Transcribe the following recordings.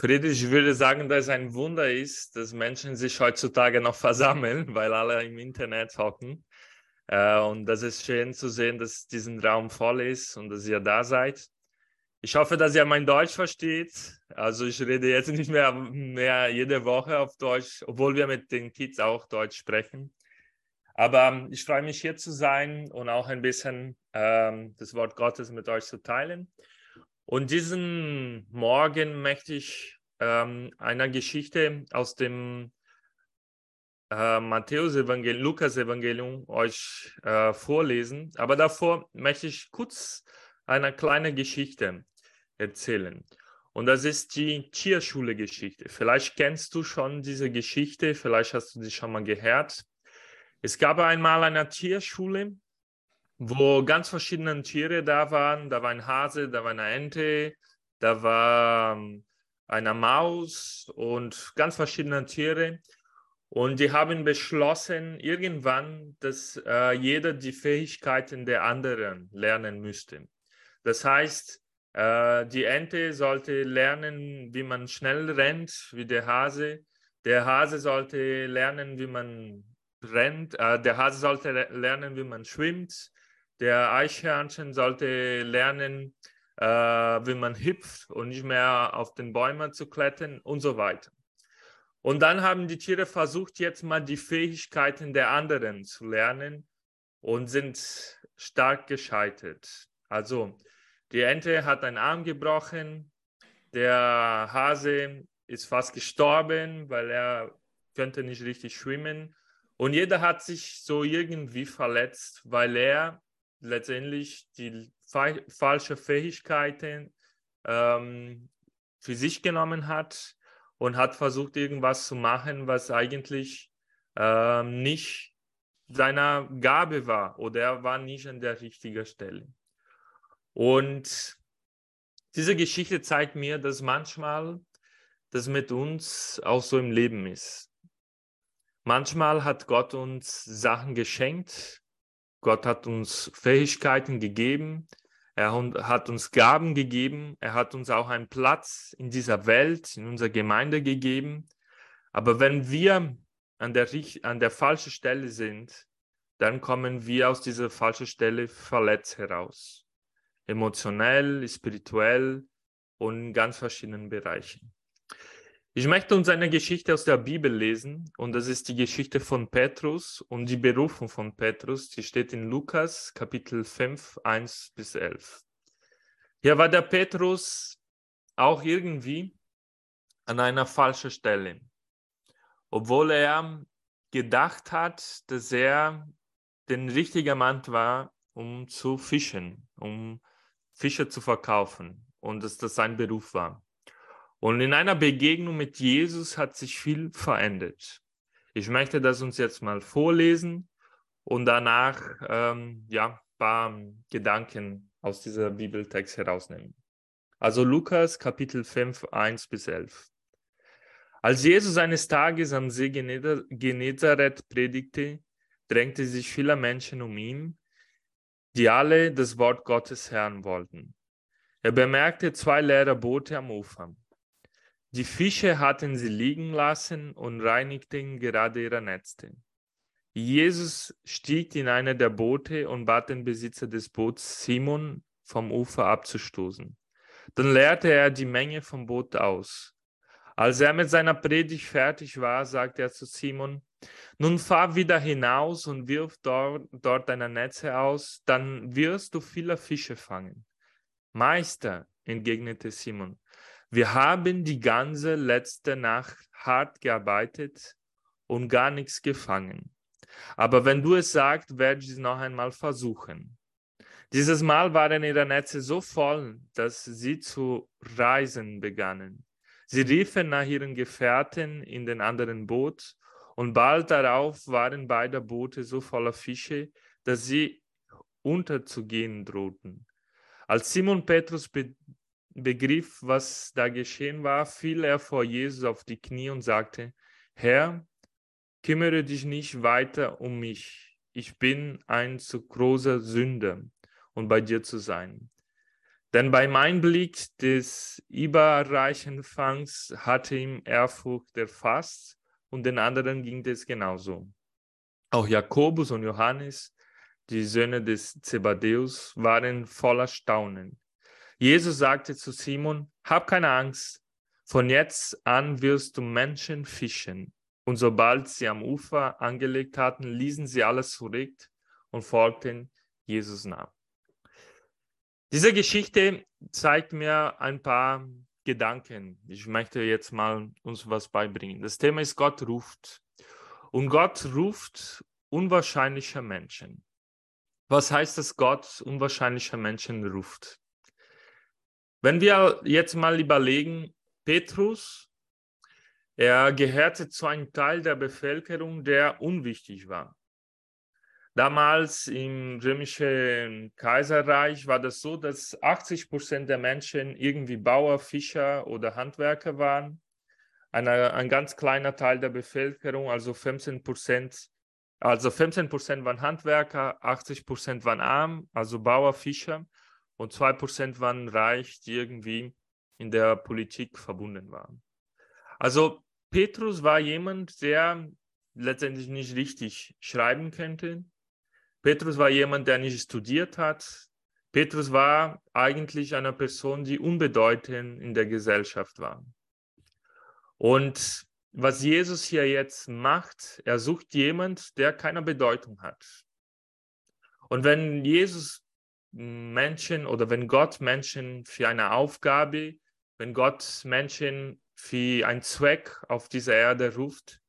Friedrich, ich würde sagen, dass es ein Wunder ist, dass Menschen sich heutzutage noch versammeln, weil alle im Internet hocken. Äh, und das ist schön zu sehen, dass diesen Raum voll ist und dass ihr da seid. Ich hoffe, dass ihr mein Deutsch versteht. Also ich rede jetzt nicht mehr, mehr jede Woche auf Deutsch, obwohl wir mit den Kids auch Deutsch sprechen. Aber ich freue mich hier zu sein und auch ein bisschen ähm, das Wort Gottes mit euch zu teilen. Und diesen Morgen möchte ich ähm, einer Geschichte aus dem äh, Matthäus-Evangelium, Lukas-Evangelium euch äh, vorlesen. Aber davor möchte ich kurz eine kleine Geschichte erzählen. Und das ist die Tierschule-Geschichte. Vielleicht kennst du schon diese Geschichte, vielleicht hast du sie schon mal gehört. Es gab einmal eine Tierschule wo ganz verschiedene Tiere da waren. Da war ein Hase, da war eine Ente, da war ähm, eine Maus und ganz verschiedene Tiere. Und die haben beschlossen, irgendwann, dass äh, jeder die Fähigkeiten der anderen lernen müsste. Das heißt, äh, die Ente sollte lernen, wie man schnell rennt, wie der Hase. Der Hase sollte lernen, wie man rennt. Äh, der Hase sollte lernen, wie man schwimmt. Der Eichhörnchen sollte lernen, äh, wie man hüpft und nicht mehr auf den Bäumen zu klettern und so weiter. Und dann haben die Tiere versucht, jetzt mal die Fähigkeiten der anderen zu lernen und sind stark gescheitert. Also die Ente hat einen Arm gebrochen, der Hase ist fast gestorben, weil er könnte nicht richtig schwimmen. Und jeder hat sich so irgendwie verletzt, weil er letztendlich die fa falsche Fähigkeiten ähm, für sich genommen hat und hat versucht, irgendwas zu machen, was eigentlich ähm, nicht seiner Gabe war oder er war nicht an der richtigen Stelle. Und diese Geschichte zeigt mir, dass manchmal das mit uns auch so im Leben ist. Manchmal hat Gott uns Sachen geschenkt, Gott hat uns Fähigkeiten gegeben, er hat uns Gaben gegeben, er hat uns auch einen Platz in dieser Welt, in unserer Gemeinde gegeben. Aber wenn wir an der, an der falschen Stelle sind, dann kommen wir aus dieser falschen Stelle verletzt heraus. Emotionell, spirituell und in ganz verschiedenen Bereichen. Ich möchte uns eine Geschichte aus der Bibel lesen und das ist die Geschichte von Petrus und die Berufung von Petrus. Die steht in Lukas Kapitel 5, 1 bis 11. Hier war der Petrus auch irgendwie an einer falschen Stelle, obwohl er gedacht hat, dass er den richtigen Mann war, um zu fischen, um Fische zu verkaufen und dass das sein Beruf war. Und in einer Begegnung mit Jesus hat sich viel verändert. Ich möchte das uns jetzt mal vorlesen und danach ähm, ja, ein paar Gedanken aus dieser Bibeltext herausnehmen. Also Lukas Kapitel 5, 1 bis 11. Als Jesus eines Tages am See Genezareth predigte, drängte sich viele Menschen um ihn, die alle das Wort Gottes hören wollten. Er bemerkte zwei leere Boote am Ufer. Die Fische hatten sie liegen lassen und reinigten gerade ihre Netze. Jesus stieg in eine der Boote und bat den Besitzer des Boots, Simon, vom Ufer abzustoßen. Dann leerte er die Menge vom Boot aus. Als er mit seiner Predigt fertig war, sagte er zu Simon, nun fahr wieder hinaus und wirf dort, dort deine Netze aus, dann wirst du viele Fische fangen. Meister, entgegnete Simon, wir haben die ganze letzte Nacht hart gearbeitet und gar nichts gefangen. Aber wenn du es sagst, werde ich es noch einmal versuchen. Dieses Mal waren ihre Netze so voll, dass sie zu reisen begannen. Sie riefen nach ihren Gefährten in den anderen Boot und bald darauf waren beide Boote so voller Fische, dass sie unterzugehen drohten. Als Simon Petrus begriff, was da geschehen war, fiel er vor Jesus auf die Knie und sagte, Herr, kümmere dich nicht weiter um mich. Ich bin ein zu großer Sünder, um bei dir zu sein. Denn beim Einblick des überreichen Fangs hatte ihm Ehrfurcht erfasst und den anderen ging es genauso. Auch Jakobus und Johannes, die Söhne des Zebadeus, waren voller Staunen. Jesus sagte zu Simon, hab keine Angst, von jetzt an wirst du Menschen fischen. Und sobald sie am Ufer angelegt hatten, ließen sie alles zurück und folgten Jesus nach. Diese Geschichte zeigt mir ein paar Gedanken. Ich möchte jetzt mal uns was beibringen. Das Thema ist Gott ruft. Und Gott ruft unwahrscheinliche Menschen. Was heißt es, Gott unwahrscheinliche Menschen ruft? Wenn wir jetzt mal überlegen, Petrus, er gehörte zu einem Teil der Bevölkerung, der unwichtig war. Damals im römischen Kaiserreich war das so, dass 80 Prozent der Menschen irgendwie Bauer, Fischer oder Handwerker waren. Eine, ein ganz kleiner Teil der Bevölkerung, also 15 Prozent, also 15 Prozent waren Handwerker, 80 Prozent waren arm, also Bauer, Fischer und 2 Prozent waren reich, die irgendwie in der Politik verbunden waren. Also Petrus war jemand, der letztendlich nicht richtig schreiben könnte, Petrus war jemand, der nicht studiert hat. Petrus war eigentlich eine Person, die unbedeutend in der Gesellschaft war. Und was Jesus hier jetzt macht, er sucht jemand, der keine Bedeutung hat. Und wenn Jesus Menschen oder wenn Gott Menschen für eine Aufgabe, wenn Gott Menschen für einen Zweck auf dieser Erde ruft,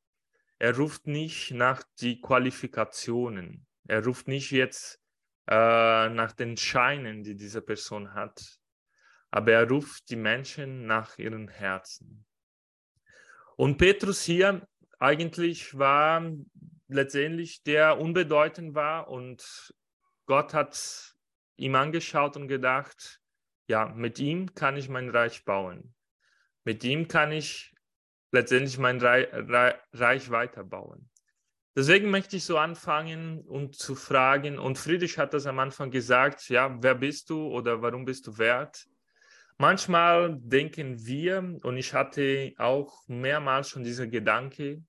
er ruft nicht nach die Qualifikationen. Er ruft nicht jetzt äh, nach den Scheinen, die diese Person hat, aber er ruft die Menschen nach ihren Herzen. Und Petrus hier eigentlich war letztendlich der unbedeutend war und Gott hat ihm angeschaut und gedacht, ja, mit ihm kann ich mein Reich bauen. Mit ihm kann ich letztendlich mein Reich weiterbauen. Deswegen möchte ich so anfangen und zu fragen, und Friedrich hat das am Anfang gesagt, ja, wer bist du oder warum bist du wert? Manchmal denken wir, und ich hatte auch mehrmals schon dieser Gedanke,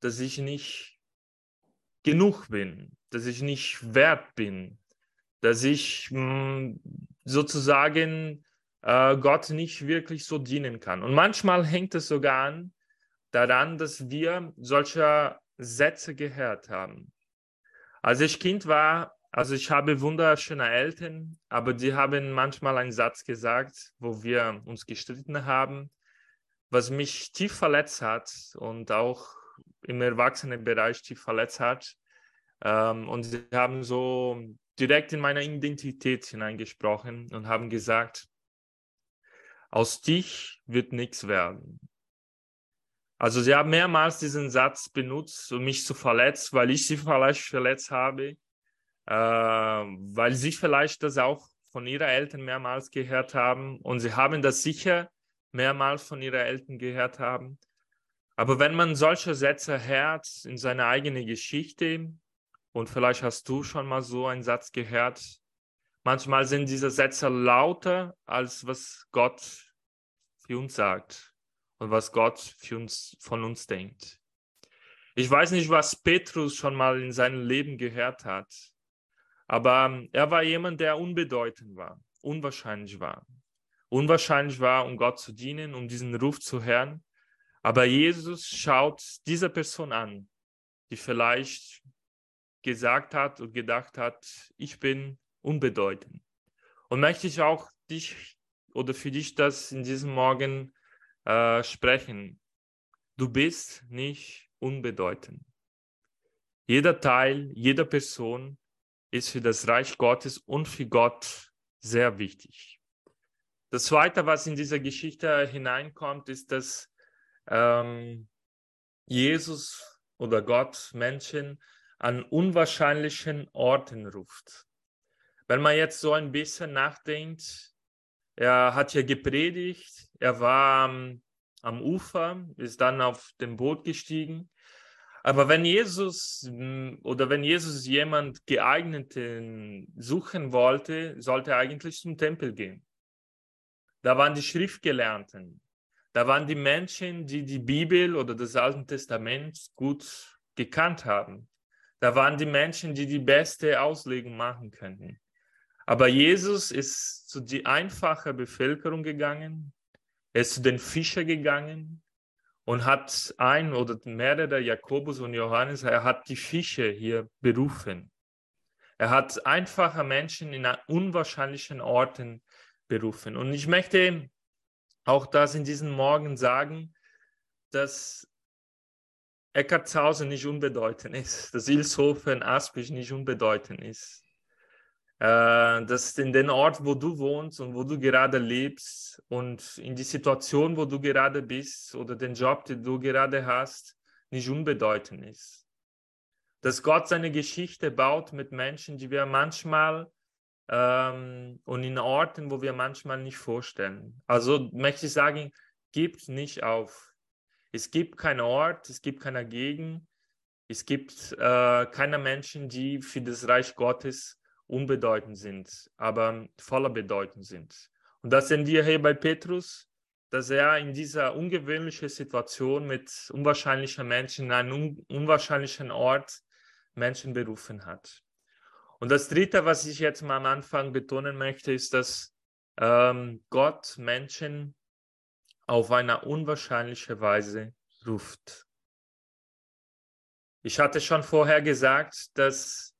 dass ich nicht genug bin, dass ich nicht wert bin, dass ich hm, sozusagen äh, Gott nicht wirklich so dienen kann. Und manchmal hängt es sogar an daran, dass wir solcher Sätze gehört haben. Als ich Kind war, also ich habe wunderschöne Eltern, aber die haben manchmal einen Satz gesagt, wo wir uns gestritten haben, was mich tief verletzt hat und auch im Erwachsenenbereich tief verletzt hat. Ähm, und sie haben so direkt in meine Identität hineingesprochen und haben gesagt, aus dich wird nichts werden. Also sie haben mehrmals diesen Satz benutzt, um mich zu verletzen, weil ich sie vielleicht verletzt habe, äh, weil sie vielleicht das auch von ihren Eltern mehrmals gehört haben und sie haben das sicher mehrmals von ihren Eltern gehört haben. Aber wenn man solche Sätze hört in seiner eigenen Geschichte, und vielleicht hast du schon mal so einen Satz gehört, manchmal sind diese Sätze lauter, als was Gott für uns sagt und was Gott für uns, von uns denkt. Ich weiß nicht, was Petrus schon mal in seinem Leben gehört hat, aber ähm, er war jemand, der unbedeutend war, unwahrscheinlich war. Unwahrscheinlich war, um Gott zu dienen, um diesen Ruf zu hören. Aber Jesus schaut diese Person an, die vielleicht gesagt hat und gedacht hat, ich bin unbedeutend. Und möchte ich auch dich oder für dich das in diesem Morgen äh, sprechen. Du bist nicht unbedeutend. Jeder Teil, jede Person ist für das Reich Gottes und für Gott sehr wichtig. Das Zweite, was in dieser Geschichte hineinkommt, ist, dass ähm, Jesus oder Gott Menschen an unwahrscheinlichen Orten ruft. Wenn man jetzt so ein bisschen nachdenkt, er hat ja gepredigt, er war am, am Ufer, ist dann auf dem Boot gestiegen. Aber wenn Jesus hm, oder wenn Jesus jemand geeigneten suchen wollte, sollte er eigentlich zum Tempel gehen. Da waren die Schriftgelernten. Da waren die Menschen, die die Bibel oder das Alte Testament gut gekannt haben. Da waren die Menschen, die die beste Auslegung machen könnten. Aber Jesus ist zu die einfache Bevölkerung gegangen, er ist zu den Fischern gegangen und hat ein oder mehrere, Jakobus und Johannes, er hat die Fische hier berufen. Er hat einfache Menschen in unwahrscheinlichen Orten berufen. Und ich möchte auch das in diesen Morgen sagen, dass Eckartshausen nicht unbedeutend ist, dass Ilshofen, Aspich nicht unbedeutend ist. Äh, dass in den Ort, wo du wohnst und wo du gerade lebst und in die Situation, wo du gerade bist oder den Job, den du gerade hast, nicht unbedeutend ist. Dass Gott seine Geschichte baut mit Menschen, die wir manchmal ähm, und in Orten, wo wir manchmal nicht vorstellen. Also möchte ich sagen, gib nicht auf. Es gibt keinen Ort, es gibt keine Gegend, es gibt äh, keine Menschen, die für das Reich Gottes unbedeutend sind, aber voller Bedeutung sind. Und das sehen wir hier bei Petrus, dass er in dieser ungewöhnlichen Situation mit unwahrscheinlichen Menschen in einem un unwahrscheinlichen Ort Menschen berufen hat. Und das Dritte, was ich jetzt mal am Anfang betonen möchte, ist, dass ähm, Gott Menschen auf eine unwahrscheinliche Weise ruft. Ich hatte schon vorher gesagt, dass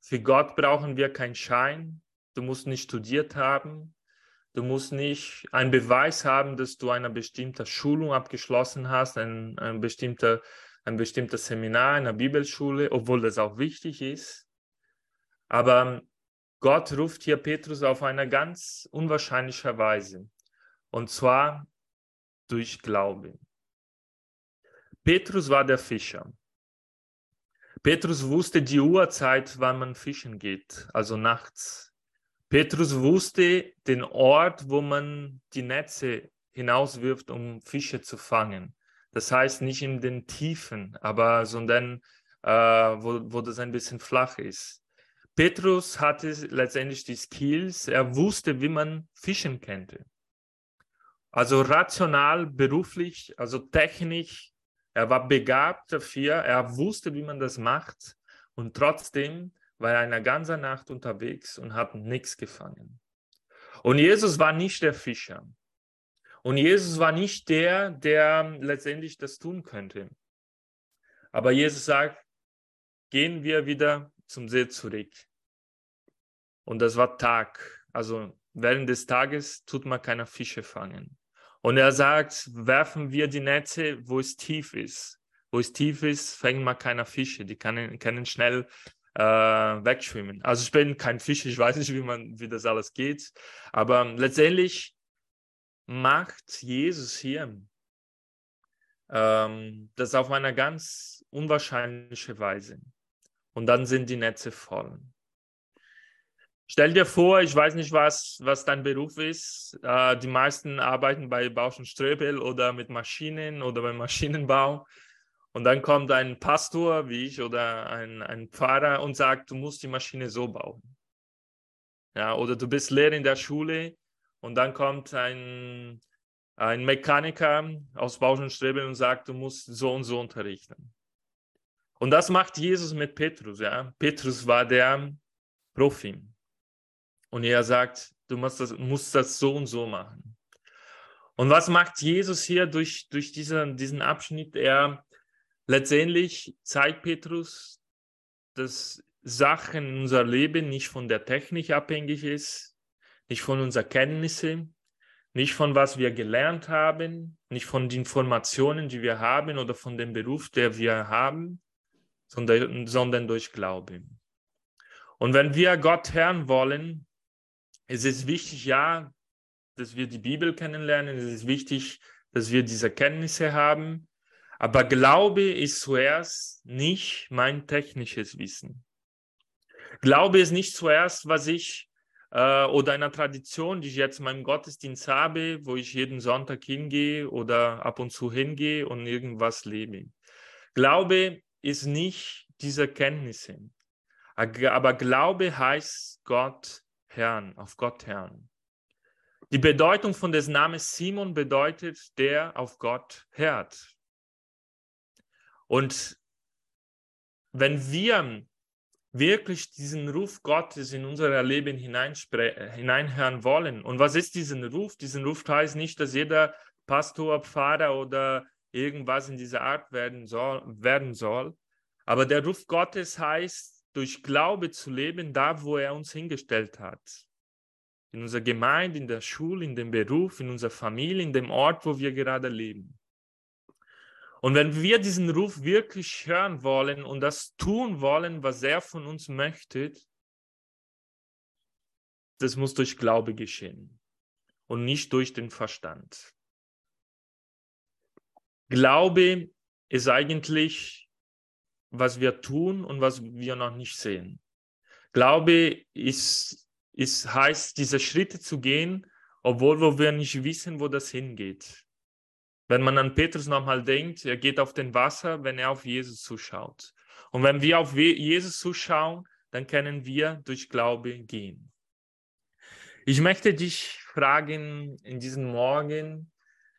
für Gott brauchen wir keinen Schein. Du musst nicht studiert haben. Du musst nicht einen Beweis haben, dass du eine bestimmte Schulung abgeschlossen hast, ein, ein, bestimmter, ein bestimmtes Seminar in einer Bibelschule, obwohl das auch wichtig ist. Aber Gott ruft hier Petrus auf eine ganz unwahrscheinliche Weise. Und zwar durch Glaube. Petrus war der Fischer. Petrus wusste die Uhrzeit, wann man fischen geht, also nachts. Petrus wusste den Ort, wo man die Netze hinauswirft, um Fische zu fangen. Das heißt nicht in den Tiefen, aber sondern äh, wo, wo das ein bisschen flach ist. Petrus hatte letztendlich die Skills, er wusste, wie man fischen könnte. Also rational, beruflich, also technisch, er war begabt dafür, er wusste, wie man das macht und trotzdem war er eine ganze Nacht unterwegs und hat nichts gefangen. Und Jesus war nicht der Fischer. Und Jesus war nicht der, der letztendlich das tun könnte. Aber Jesus sagt, gehen wir wieder zum See zurück. Und das war Tag. Also während des Tages tut man keine Fische fangen. Und er sagt, werfen wir die Netze, wo es tief ist. Wo es tief ist, fängt man keine Fische. Die können, können schnell äh, wegschwimmen. Also ich bin kein Fisch, ich weiß nicht, wie, man, wie das alles geht. Aber letztendlich macht Jesus hier ähm, das auf eine ganz unwahrscheinliche Weise. Und dann sind die Netze voll. Stell dir vor, ich weiß nicht, was, was dein Beruf ist. Äh, die meisten arbeiten bei Bausch und Ströbel oder mit Maschinen oder beim Maschinenbau. Und dann kommt ein Pastor wie ich oder ein, ein Pfarrer und sagt, du musst die Maschine so bauen. Ja, oder du bist Lehrer in der Schule und dann kommt ein, ein Mechaniker aus Bausch und Ströbel und sagt, du musst so und so unterrichten. Und das macht Jesus mit Petrus. Ja? Petrus war der Profi. Und er sagt, du musst das, musst das so und so machen. Und was macht Jesus hier durch, durch diesen, diesen Abschnitt? Er letztendlich zeigt Petrus, dass Sachen in unser Leben nicht von der Technik abhängig ist, nicht von unseren Kenntnissen, nicht von was wir gelernt haben, nicht von den Informationen, die wir haben oder von dem Beruf, der wir haben, sondern, sondern durch Glauben. Und wenn wir Gott hören wollen, es ist wichtig, ja, dass wir die Bibel kennenlernen. Es ist wichtig, dass wir diese Kenntnisse haben. Aber Glaube ist zuerst nicht mein technisches Wissen. Glaube ist nicht zuerst, was ich äh, oder eine Tradition, die ich jetzt in meinem Gottesdienst habe, wo ich jeden Sonntag hingehe oder ab und zu hingehe und irgendwas lebe. Glaube ist nicht diese Kenntnisse. Aber Glaube heißt Gott Herrn, auf Gott Herrn. Die Bedeutung von des Namens Simon bedeutet, der auf Gott hört. Und wenn wir wirklich diesen Ruf Gottes in unser Leben hineinhören wollen, und was ist diesen Ruf? Diesen Ruf heißt nicht, dass jeder Pastor, Pfarrer oder irgendwas in dieser Art werden soll, werden soll. Aber der Ruf Gottes heißt, durch Glaube zu leben, da wo er uns hingestellt hat in unserer Gemeinde, in der Schule, in dem Beruf, in unserer Familie, in dem Ort, wo wir gerade leben. Und wenn wir diesen Ruf wirklich hören wollen und das tun wollen, was er von uns möchte, das muss durch Glaube geschehen und nicht durch den Verstand. Glaube ist eigentlich, was wir tun und was wir noch nicht sehen. Glaube ist ist, heißt, diese Schritte zu gehen, obwohl wo wir nicht wissen, wo das hingeht. Wenn man an Petrus nochmal denkt, er geht auf den Wasser, wenn er auf Jesus zuschaut. Und wenn wir auf Jesus zuschauen, dann können wir durch Glaube gehen. Ich möchte dich fragen in diesem Morgen,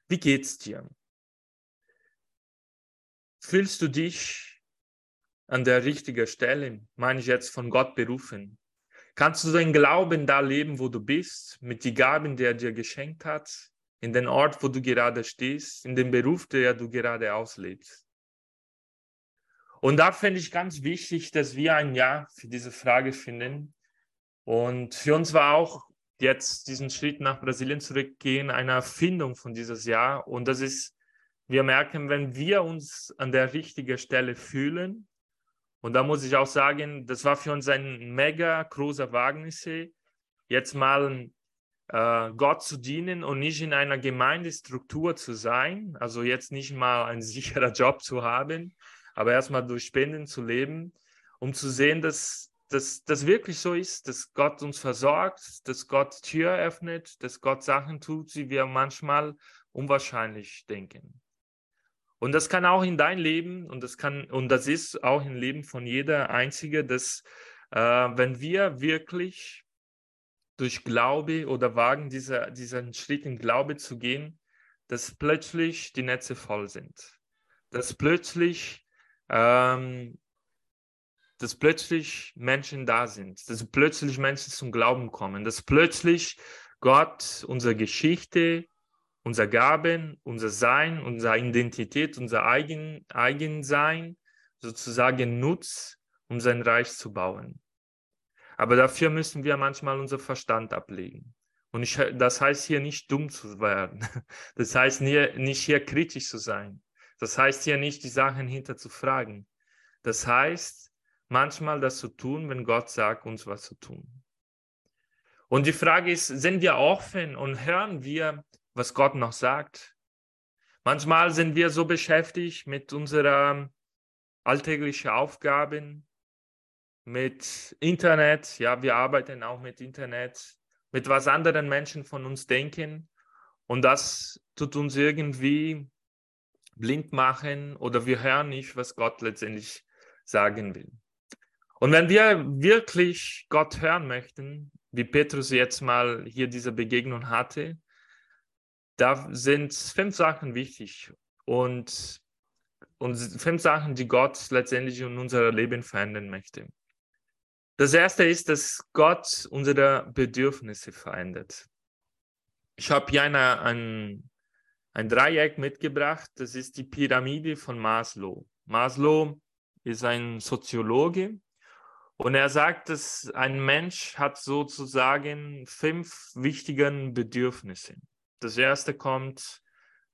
wie geht's dir? Fühlst du dich an der richtigen Stelle, meine ich jetzt von Gott berufen? Kannst du den Glauben da leben, wo du bist, mit den Gaben, die er dir geschenkt hat, in den Ort, wo du gerade stehst, in dem Beruf, der du gerade auslebst? Und da finde ich ganz wichtig, dass wir ein Ja für diese Frage finden. Und für uns war auch jetzt diesen Schritt nach Brasilien zurückgehen eine Erfindung von dieses Jahr. Und das ist, wir merken, wenn wir uns an der richtigen Stelle fühlen, und da muss ich auch sagen, das war für uns ein mega großer Wagnis, jetzt mal äh, Gott zu dienen und nicht in einer Gemeindestruktur zu sein, also jetzt nicht mal ein sicherer Job zu haben, aber erstmal durch Spenden zu leben, um zu sehen, dass das wirklich so ist, dass Gott uns versorgt, dass Gott Tür öffnet, dass Gott Sachen tut, die wir manchmal unwahrscheinlich denken. Und das kann auch in dein Leben und das kann und das ist auch im Leben von jeder Einzige, dass äh, wenn wir wirklich durch Glaube oder wagen, dieser, diesen Schritt in Glaube zu gehen, dass plötzlich die Netze voll sind. Dass plötzlich, ähm, dass plötzlich Menschen da sind, dass plötzlich Menschen zum Glauben kommen, dass plötzlich Gott unsere Geschichte unser Gaben, unser Sein, unsere Identität, unser Eigen, Eigensein sozusagen nutzt, um sein Reich zu bauen. Aber dafür müssen wir manchmal unser Verstand ablegen. Und ich, das heißt hier nicht dumm zu werden. Das heißt nicht hier kritisch zu sein. Das heißt hier nicht die Sachen hinter zu fragen. Das heißt manchmal das zu tun, wenn Gott sagt, uns was zu tun. Und die Frage ist, sind wir offen und hören wir was Gott noch sagt. Manchmal sind wir so beschäftigt mit unseren alltäglichen Aufgaben, mit Internet. Ja, wir arbeiten auch mit Internet, mit was anderen Menschen von uns denken. Und das tut uns irgendwie blind machen oder wir hören nicht, was Gott letztendlich sagen will. Und wenn wir wirklich Gott hören möchten, wie Petrus jetzt mal hier diese Begegnung hatte, da sind fünf Sachen wichtig und, und fünf Sachen, die Gott letztendlich in unser Leben verändern möchte. Das erste ist, dass Gott unsere Bedürfnisse verändert. Ich habe hier eine, ein, ein Dreieck mitgebracht. Das ist die Pyramide von Maslow. Maslow ist ein Soziologe und er sagt, dass ein Mensch hat sozusagen fünf wichtige Bedürfnisse. Das erste kommt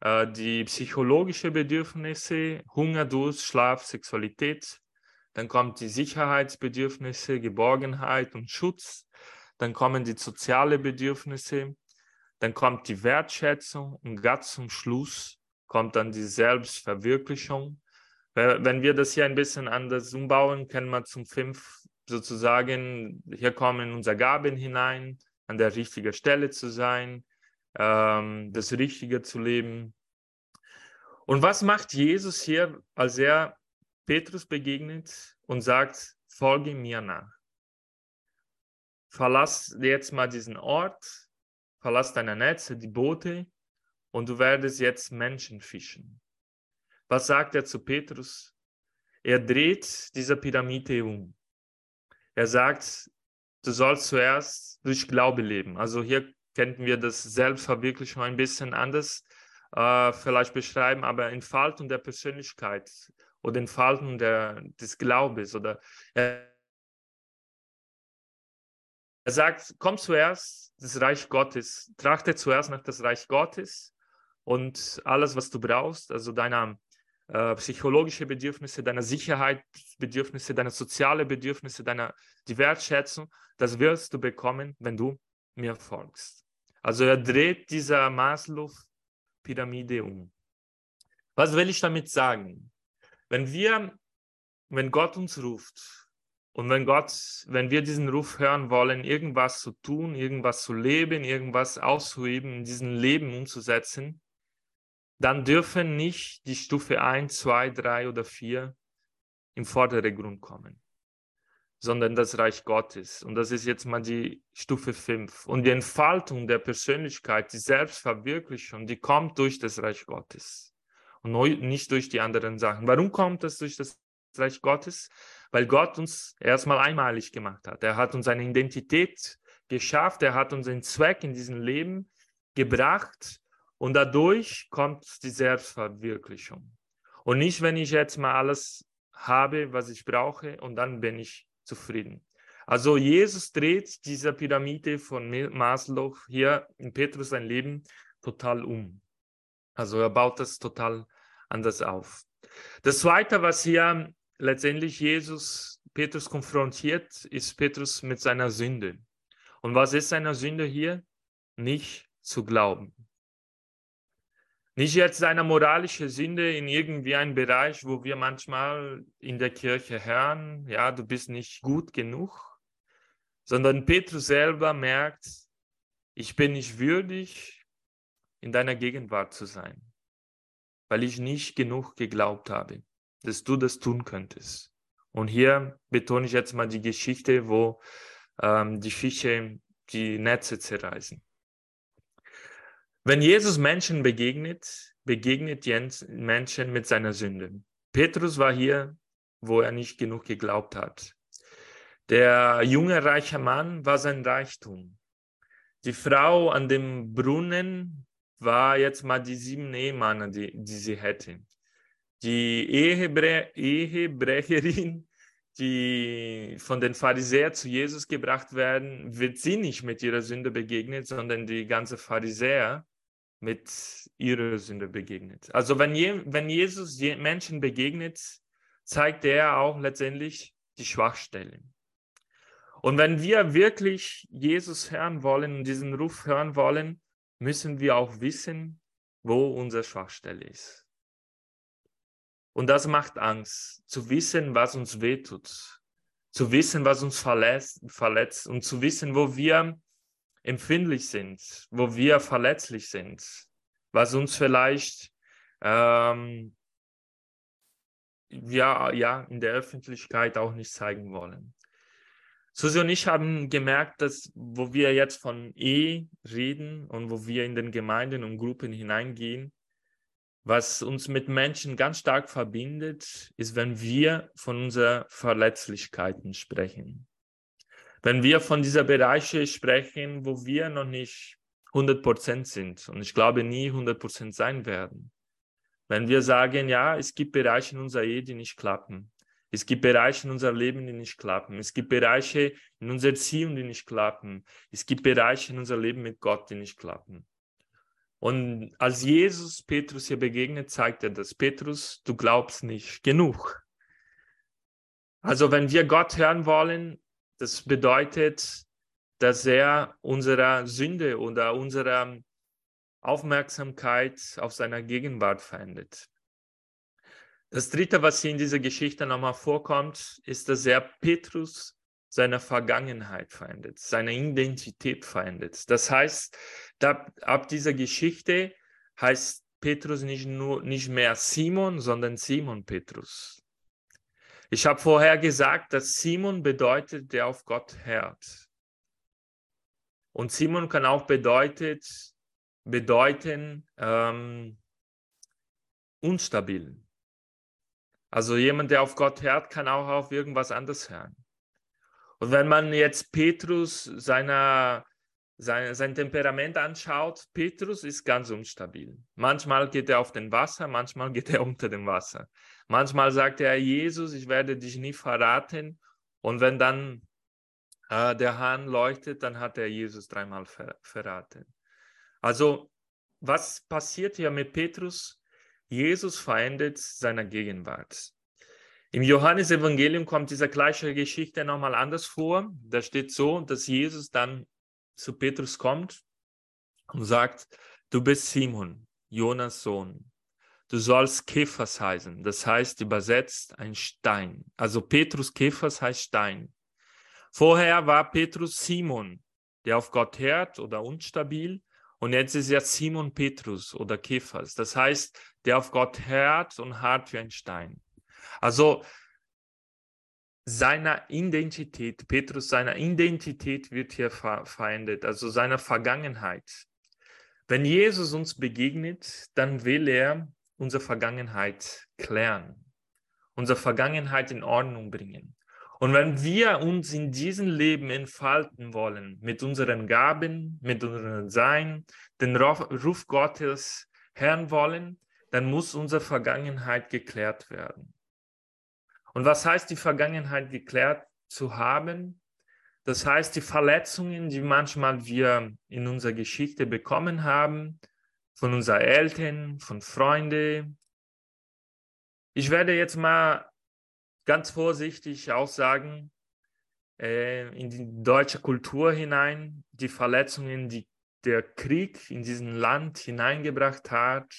äh, die psychologische Bedürfnisse, Hunger, Durst, Schlaf, Sexualität. Dann kommt die Sicherheitsbedürfnisse, Geborgenheit und Schutz. Dann kommen die sozialen Bedürfnisse. Dann kommt die Wertschätzung und ganz zum Schluss kommt dann die Selbstverwirklichung. Wenn wir das hier ein bisschen anders umbauen, können wir zum fünf sozusagen, hier kommen unsere Gaben hinein, an der richtigen Stelle zu sein, ähm, das Richtige zu leben. Und was macht Jesus hier, als er Petrus begegnet und sagt, folge mir nach? Verlass jetzt mal diesen Ort, verlass deine Netze, die Boote und du werdest jetzt Menschen fischen. Was sagt er zu Petrus? Er dreht diese Pyramide um. Er sagt, du sollst zuerst durch Glaube leben. Also hier könnten wir das Selbstverwirklichung ein bisschen anders äh, vielleicht beschreiben, aber Entfaltung der Persönlichkeit oder Entfaltung der, des Glaubens oder er, er sagt, komm zuerst das Reich Gottes, trachte zuerst nach das Reich Gottes und alles, was du brauchst, also deine äh, psychologische Bedürfnisse, deine Sicherheitsbedürfnisse, deine soziale Bedürfnisse, deine die Wertschätzung, das wirst du bekommen, wenn du mir folgst. Also er dreht diese Maslow-Pyramide um. Was will ich damit sagen? Wenn wir, wenn Gott uns ruft und wenn Gott, wenn wir diesen Ruf hören wollen, irgendwas zu tun, irgendwas zu leben, irgendwas auszuüben, in diesem Leben umzusetzen, dann dürfen nicht die Stufe 1, 2, 3 oder 4 im Vordergrund kommen, sondern das Reich Gottes. Und das ist jetzt mal die Stufe 5. Und die Entfaltung der Persönlichkeit, die Selbstverwirklichung, die kommt durch das Reich Gottes und nicht durch die anderen Sachen. Warum kommt das durch das Reich Gottes? Weil Gott uns erstmal einmalig gemacht hat. Er hat uns eine Identität geschafft, er hat uns einen Zweck in diesem Leben gebracht und dadurch kommt die Selbstverwirklichung. Und nicht, wenn ich jetzt mal alles habe, was ich brauche, und dann bin ich zufrieden. Also Jesus dreht diese Pyramide von Maslow hier in Petrus sein Leben total um. Also er baut das total anders auf. Das Zweite, was hier letztendlich Jesus Petrus konfrontiert, ist Petrus mit seiner Sünde. Und was ist seine Sünde hier? Nicht zu glauben. Nicht jetzt eine moralische Sünde in irgendwie einem Bereich, wo wir manchmal in der Kirche hören, ja, du bist nicht gut genug, sondern Petrus selber merkt, ich bin nicht würdig, in deiner Gegenwart zu sein, weil ich nicht genug geglaubt habe, dass du das tun könntest. Und hier betone ich jetzt mal die Geschichte, wo ähm, die Fische die Netze zerreißen. Wenn Jesus Menschen begegnet, begegnet Jens Menschen mit seiner Sünde. Petrus war hier, wo er nicht genug geglaubt hat. Der junge reiche Mann war sein Reichtum. Die Frau an dem Brunnen war jetzt mal die sieben Ehemänner, die, die sie hätte. Die Ehebre Ehebrecherin, die von den Pharisäern zu Jesus gebracht werden, wird sie nicht mit ihrer Sünde begegnet, sondern die ganze Pharisäer mit ihrer Sünde begegnet. Also wenn, je, wenn Jesus Menschen begegnet, zeigt er auch letztendlich die Schwachstellen. Und wenn wir wirklich Jesus hören wollen und diesen Ruf hören wollen, müssen wir auch wissen, wo unsere Schwachstelle ist. Und das macht Angst, zu wissen, was uns wehtut, zu wissen, was uns verletzt, verletzt und zu wissen, wo wir empfindlich sind, wo wir verletzlich sind, was uns vielleicht ähm, ja, ja, in der Öffentlichkeit auch nicht zeigen wollen. Susi und ich haben gemerkt, dass wo wir jetzt von E reden und wo wir in den Gemeinden und Gruppen hineingehen, was uns mit Menschen ganz stark verbindet, ist, wenn wir von unseren Verletzlichkeiten sprechen. Wenn wir von dieser Bereiche sprechen, wo wir noch nicht 100% sind und ich glaube nie 100% sein werden. Wenn wir sagen, ja, es gibt Bereiche in unserer Ehe, die nicht klappen. Es gibt Bereiche in unserem Leben, die nicht klappen. Es gibt Bereiche in unserer Erziehung, die nicht klappen. Es gibt Bereiche in unserem Leben mit Gott, die nicht klappen. Und als Jesus Petrus hier begegnet, zeigt er das. Petrus, du glaubst nicht genug. Also wenn wir Gott hören wollen, das bedeutet, dass er unserer Sünde oder unserer Aufmerksamkeit auf seiner Gegenwart verändert. Das dritte, was hier in dieser Geschichte nochmal vorkommt, ist, dass er Petrus seine Vergangenheit verändert, seine Identität verändert. Das heißt, ab dieser Geschichte heißt Petrus nicht nur nicht mehr Simon, sondern Simon Petrus. Ich habe vorher gesagt, dass Simon bedeutet, der auf Gott hört. Und Simon kann auch bedeutet, bedeuten ähm, unstabil. Also jemand, der auf Gott hört, kann auch auf irgendwas anderes hören. Und wenn man jetzt Petrus seiner, sein, sein Temperament anschaut, Petrus ist ganz unstabil. Manchmal geht er auf den Wasser, manchmal geht er unter dem Wasser. Manchmal sagt er, Jesus, ich werde dich nie verraten. Und wenn dann äh, der Hahn leuchtet, dann hat er Jesus dreimal ver verraten. Also was passiert hier mit Petrus? Jesus verändert seine Gegenwart. Im Johannesevangelium kommt diese gleiche Geschichte nochmal anders vor. Da steht so, dass Jesus dann zu Petrus kommt und sagt, du bist Simon, Jonas Sohn. Du sollst Kephas heißen. Das heißt übersetzt ein Stein. Also Petrus Kephas heißt Stein. Vorher war Petrus Simon, der auf Gott hört oder unstabil. Und jetzt ist er Simon Petrus oder Kephas. Das heißt, der auf Gott hört und hart wie ein Stein. Also seiner Identität, Petrus, seiner Identität wird hier ver verändert, also seiner Vergangenheit. Wenn Jesus uns begegnet, dann will er unsere Vergangenheit klären, unsere Vergangenheit in Ordnung bringen. Und wenn wir uns in diesem Leben entfalten wollen, mit unseren Gaben, mit unserem Sein, den Ruf Gottes hören wollen, dann muss unsere Vergangenheit geklärt werden. Und was heißt die Vergangenheit geklärt zu haben? Das heißt, die Verletzungen, die manchmal wir in unserer Geschichte bekommen haben, von unseren Eltern, von Freunden. Ich werde jetzt mal ganz vorsichtig auch sagen, äh, in die deutsche Kultur hinein, die Verletzungen, die der Krieg in diesem Land hineingebracht hat,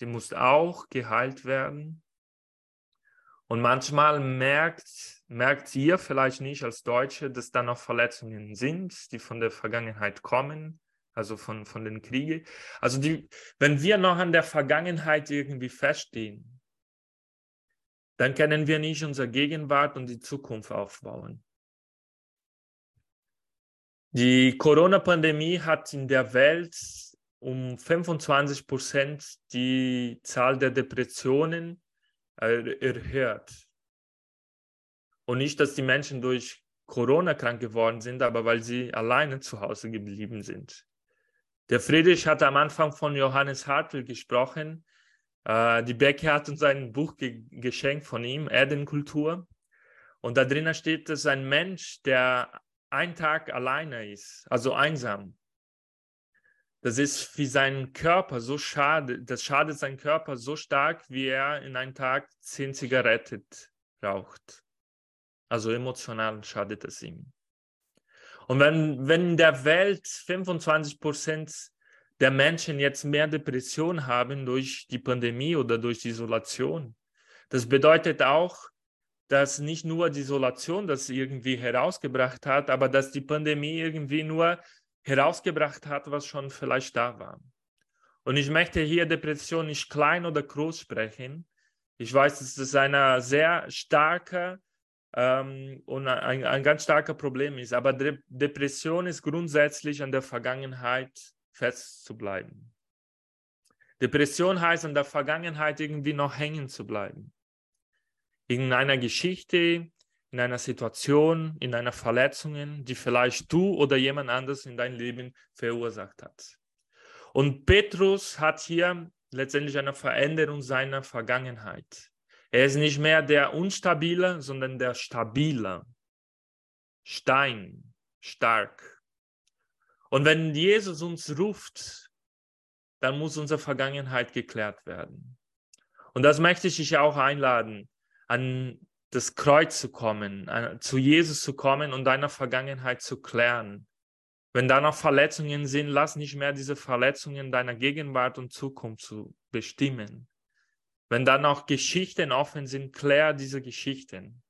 die muss auch geheilt werden. Und manchmal merkt, merkt ihr vielleicht nicht als Deutsche, dass da noch Verletzungen sind, die von der Vergangenheit kommen, also von, von den Kriegen. Also die, wenn wir noch an der Vergangenheit irgendwie feststehen, dann können wir nicht unsere Gegenwart und die Zukunft aufbauen. Die Corona-Pandemie hat in der Welt um 25 Prozent die Zahl der Depressionen erhöht. Und nicht, dass die Menschen durch Corona krank geworden sind, aber weil sie alleine zu Hause geblieben sind. Der Friedrich hat am Anfang von Johannes Hartwig gesprochen, äh, die Becky hat uns ein Buch ge geschenkt von ihm, Erdenkultur. Und da drinnen steht, dass ein Mensch, der einen Tag alleine ist, also einsam, das ist für seinen Körper so schade, das schadet seinen Körper so stark, wie er in einem Tag zehn Zigaretten raucht. Also emotional schadet es ihm. Und wenn, wenn in der Welt 25 Prozent der Menschen jetzt mehr Depression haben durch die Pandemie oder durch die Isolation. Das bedeutet auch, dass nicht nur die Isolation das irgendwie herausgebracht hat, aber dass die Pandemie irgendwie nur herausgebracht hat, was schon vielleicht da war. Und ich möchte hier Depression nicht klein oder groß sprechen. Ich weiß, es ein sehr starker ähm, und ein, ein ganz starker Problem ist, aber De Depression ist grundsätzlich an der Vergangenheit festzubleiben. Depression heißt in der Vergangenheit irgendwie noch hängen zu bleiben. In einer Geschichte, in einer Situation, in einer Verletzung, die vielleicht du oder jemand anderes in dein Leben verursacht hat. Und Petrus hat hier letztendlich eine Veränderung seiner Vergangenheit. Er ist nicht mehr der Unstabile, sondern der Stabile. Stein, stark, und wenn Jesus uns ruft, dann muss unsere Vergangenheit geklärt werden. Und das möchte ich dich auch einladen, an das Kreuz zu kommen, an, zu Jesus zu kommen und deine Vergangenheit zu klären. Wenn da noch Verletzungen sind, lass nicht mehr diese Verletzungen deiner Gegenwart und Zukunft zu bestimmen. Wenn da noch Geschichten offen sind, klär diese Geschichten.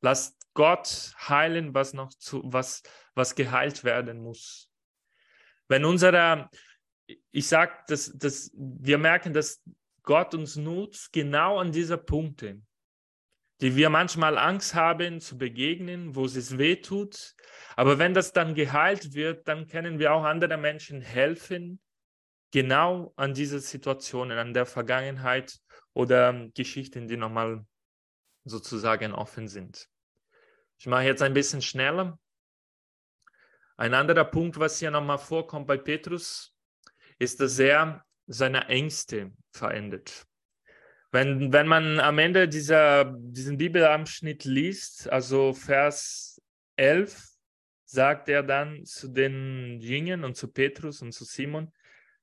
Lass Gott heilen, was noch zu, was, was geheilt werden muss. Wenn unsere, ich sage, dass, dass wir merken, dass Gott uns nutzt genau an diese Punkte. die wir manchmal Angst haben zu begegnen, wo es weh tut. Aber wenn das dann geheilt wird, dann können wir auch anderen Menschen helfen, genau an diese Situationen, an der Vergangenheit oder Geschichten, die nochmal sozusagen offen sind. Ich mache jetzt ein bisschen schneller. Ein anderer Punkt, was hier nochmal vorkommt bei Petrus, ist, dass er seine Ängste verändert. Wenn, wenn man am Ende dieser, diesen Bibelabschnitt liest, also Vers 11, sagt er dann zu den Jüngern und zu Petrus und zu Simon,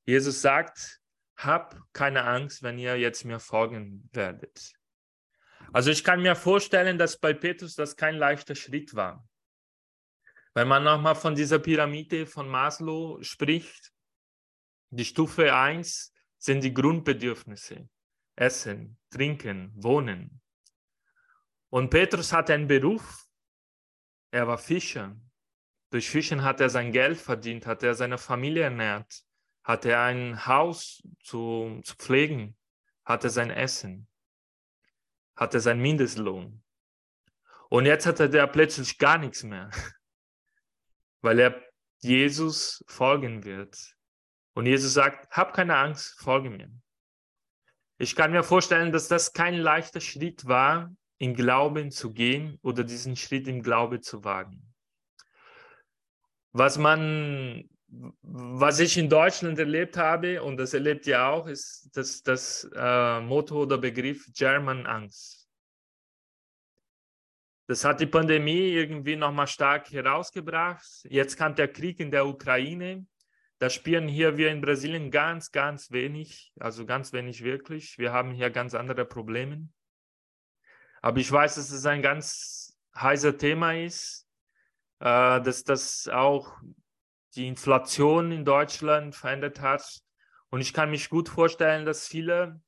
Jesus sagt, hab keine Angst, wenn ihr jetzt mir folgen werdet. Also ich kann mir vorstellen, dass bei Petrus das kein leichter Schritt war. Wenn man nochmal von dieser Pyramide von Maslow spricht, die Stufe 1 sind die Grundbedürfnisse. Essen, Trinken, Wohnen. Und Petrus hatte einen Beruf. Er war Fischer. Durch Fischen hat er sein Geld verdient, hat er seine Familie ernährt, hat er ein Haus zu, zu pflegen, hat er sein Essen, hat er seinen Mindestlohn. Und jetzt hat er plötzlich gar nichts mehr, weil er Jesus folgen wird. Und Jesus sagt, hab keine Angst, folge mir. Ich kann mir vorstellen, dass das kein leichter Schritt war, im Glauben zu gehen oder diesen Schritt im Glaube zu wagen. Was man, was ich in Deutschland erlebt habe, und das erlebt ihr auch, ist das, das äh, Motto oder Begriff German Angst. Das hat die Pandemie irgendwie nochmal stark herausgebracht. Jetzt kam der Krieg in der Ukraine. Da spielen hier wir in Brasilien ganz, ganz wenig, also ganz wenig wirklich. Wir haben hier ganz andere Probleme. Aber ich weiß, dass es ein ganz heißer Thema ist, äh, dass das auch die Inflation in Deutschland verändert hat. Und ich kann mich gut vorstellen, dass viele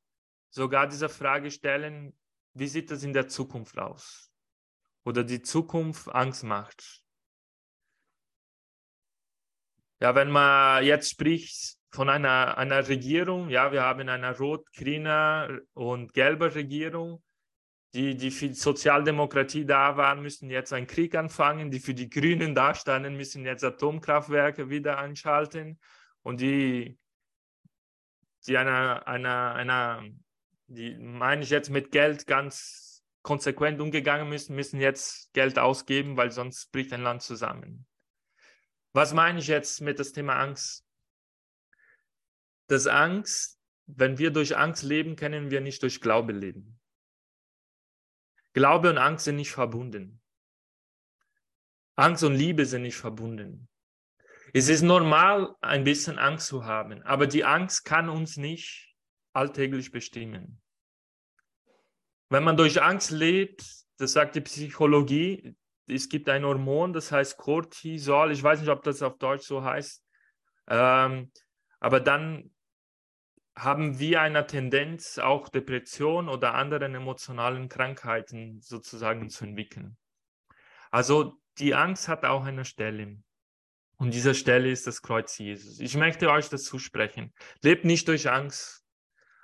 sogar diese Frage stellen, wie sieht es in der Zukunft aus? Oder die Zukunft Angst macht. Ja, wenn man jetzt spricht von einer, einer Regierung, ja, wir haben eine rot-grüne und gelbe Regierung, die, die für die Sozialdemokratie da waren, müssen jetzt einen Krieg anfangen, die für die Grünen da standen, müssen jetzt Atomkraftwerke wieder einschalten und die, die einer, einer, einer, die meine ich jetzt mit Geld ganz konsequent umgegangen müssen, müssen jetzt Geld ausgeben, weil sonst bricht ein Land zusammen. Was meine ich jetzt mit das Thema Angst? Das Angst, wenn wir durch Angst leben, können wir nicht durch Glaube leben. Glaube und Angst sind nicht verbunden. Angst und Liebe sind nicht verbunden. Es ist normal, ein bisschen Angst zu haben, aber die Angst kann uns nicht alltäglich bestimmen. Wenn man durch Angst lebt, das sagt die Psychologie, es gibt ein Hormon, das heißt Cortisol. Ich weiß nicht, ob das auf Deutsch so heißt. Ähm, aber dann haben wir eine Tendenz, auch Depression oder anderen emotionalen Krankheiten sozusagen zu entwickeln. Also die Angst hat auch eine Stelle. Und diese Stelle ist das Kreuz Jesus. Ich möchte euch das zusprechen. Lebt nicht durch Angst.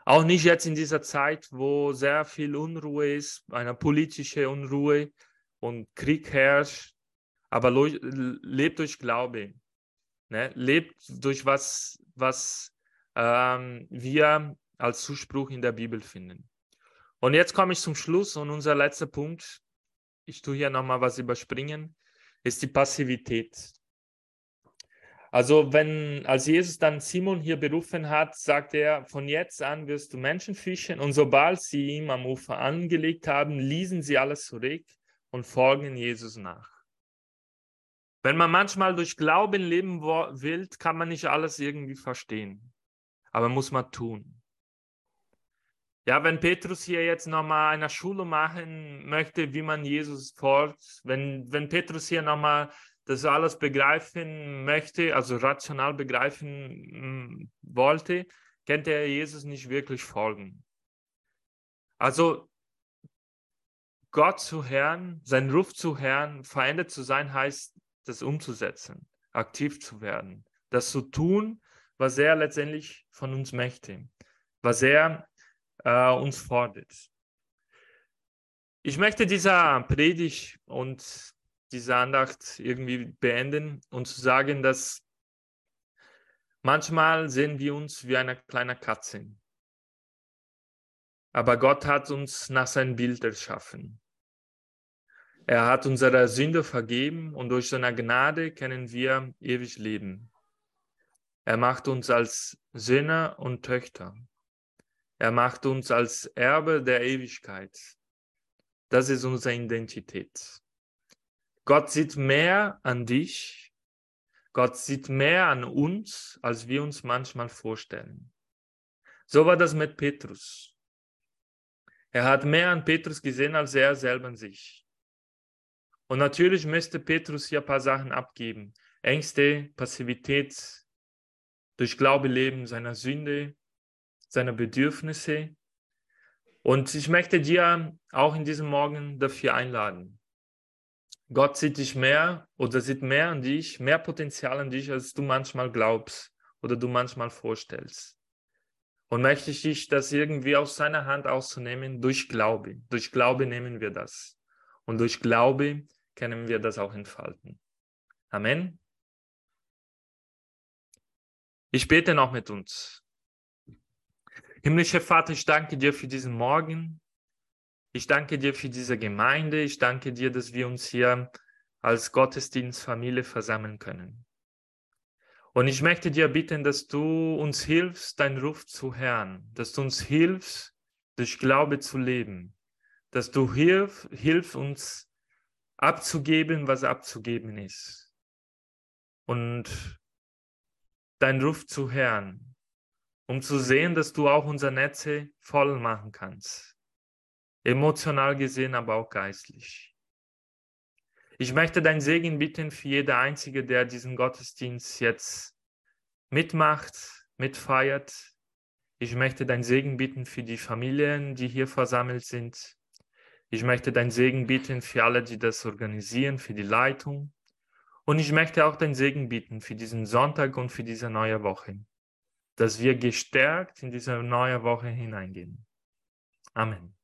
Auch nicht jetzt in dieser Zeit, wo sehr viel Unruhe ist, eine politische Unruhe, und Krieg herrscht, aber lebt durch Glaube. Ne? Lebt durch was, was ähm, wir als Zuspruch in der Bibel finden. Und jetzt komme ich zum Schluss und unser letzter Punkt, ich tue hier nochmal was überspringen, ist die Passivität. Also wenn, als Jesus dann Simon hier berufen hat, sagt er, von jetzt an wirst du Menschen fischen und sobald sie ihm am Ufer angelegt haben, ließen sie alles zurück und folgen Jesus nach. Wenn man manchmal durch Glauben leben will, kann man nicht alles irgendwie verstehen, aber muss man tun. Ja, wenn Petrus hier jetzt nochmal eine Schule machen möchte, wie man Jesus folgt, wenn, wenn Petrus hier nochmal das alles begreifen möchte, also rational begreifen mm, wollte, könnte er Jesus nicht wirklich folgen. Also Gott zu Herrn, sein Ruf zu Herrn, verändert zu sein, heißt, das umzusetzen, aktiv zu werden, das zu tun, was er letztendlich von uns möchte, was er äh, uns fordert. Ich möchte diese Predigt und diese Andacht irgendwie beenden und zu sagen, dass manchmal sehen wir uns wie eine kleine Katze. Aber Gott hat uns nach seinem Bild erschaffen. Er hat unsere Sünde vergeben und durch seine Gnade können wir ewig leben. Er macht uns als Söhne und Töchter. Er macht uns als Erbe der Ewigkeit. Das ist unsere Identität. Gott sieht mehr an dich. Gott sieht mehr an uns, als wir uns manchmal vorstellen. So war das mit Petrus. Er hat mehr an Petrus gesehen als er selber an sich. Und natürlich müsste Petrus hier ein paar Sachen abgeben. Ängste, Passivität, durch Glaube leben seiner Sünde, seiner Bedürfnisse. Und ich möchte dir auch in diesem Morgen dafür einladen. Gott sieht dich mehr oder sieht mehr an dich, mehr Potenzial an dich, als du manchmal glaubst oder du manchmal vorstellst. Und möchte ich dich das irgendwie aus seiner Hand auszunehmen durch Glaube. Durch Glaube nehmen wir das. Und durch Glaube können wir das auch entfalten. Amen. Ich bete noch mit uns. Himmlischer Vater, ich danke dir für diesen Morgen. Ich danke dir für diese Gemeinde. Ich danke dir, dass wir uns hier als Gottesdienstfamilie versammeln können. Und ich möchte dir bitten, dass du uns hilfst, deinen Ruf zu hören, dass du uns hilfst, durch Glaube zu leben, dass du hilf, hilf uns abzugeben, was abzugeben ist. Und deinen Ruf zu hören, um zu sehen, dass du auch unsere Netze voll machen kannst. Emotional gesehen, aber auch geistlich. Ich möchte deinen Segen bitten für jeder Einzige, der diesen Gottesdienst jetzt mitmacht, mitfeiert. Ich möchte deinen Segen bitten für die Familien, die hier versammelt sind. Ich möchte deinen Segen bitten für alle, die das organisieren, für die Leitung. Und ich möchte auch den Segen bieten für diesen Sonntag und für diese neue Woche, dass wir gestärkt in diese neue Woche hineingehen. Amen.